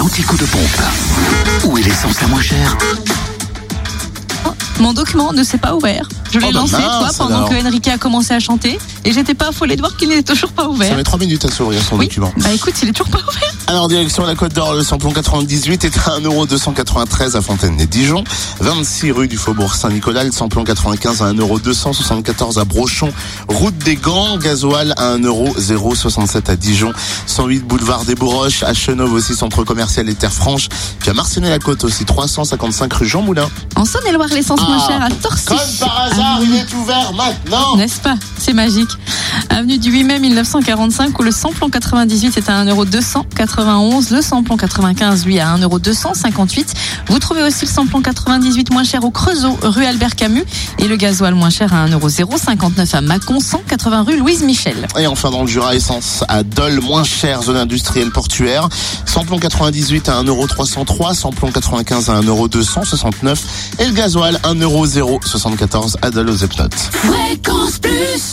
l'anti-coup de pompe. Où est l'essence la moins chère Mon document ne s'est pas ouvert. Je l'ai Oh bah lancé, mince, toi, pendant alors. que Enrique a commencé à chanter. Et j'étais pas affolée de voir qu'il n'est toujours pas Ça ouvert. met 3 minutes à s'ouvrir son Oui. document. Bah écoute, il est toujours pas ouvert. Alors, direction la Côte d'Or, le samplon 98 est à 1,293€ à Fontaine-les-Dijon. 26 rue du Faubourg Saint-Nicolas, le samplon 95 à 1,274€ à Brochon. Route des Gants, gasoil à 1,067€ à Dijon. 108 boulevard des Bourroches, à Chenauve aussi, centre commercial et Terre Franche. Puis à Marcenay-la-Côte aussi, 355 rue Jean Moulin. En Saône-et-Loire, l'essence moins Ah, chère à Torcy. Comme par hasard, il est ouvert maintenant N'est-ce pas? C'est magique. Avenue du 8 mai 1945 où le samplon 98 est à 1,291€, le samplon 95 lui à 1,258€. Vous trouvez aussi le samplon 98 moins cher au Creusot, rue Albert Camus et le gasoil moins cher à 1,059€ à Mâcon, 180 rue Louise Michel. Et enfin dans le Jura essence à Dole, moins cher, zone industrielle portuaire. Samplon 98 à 1,303€, samplon 95 à 1,269€ et le gasoil 1,074€ à Dole aux Epnotes. Fréquence Plus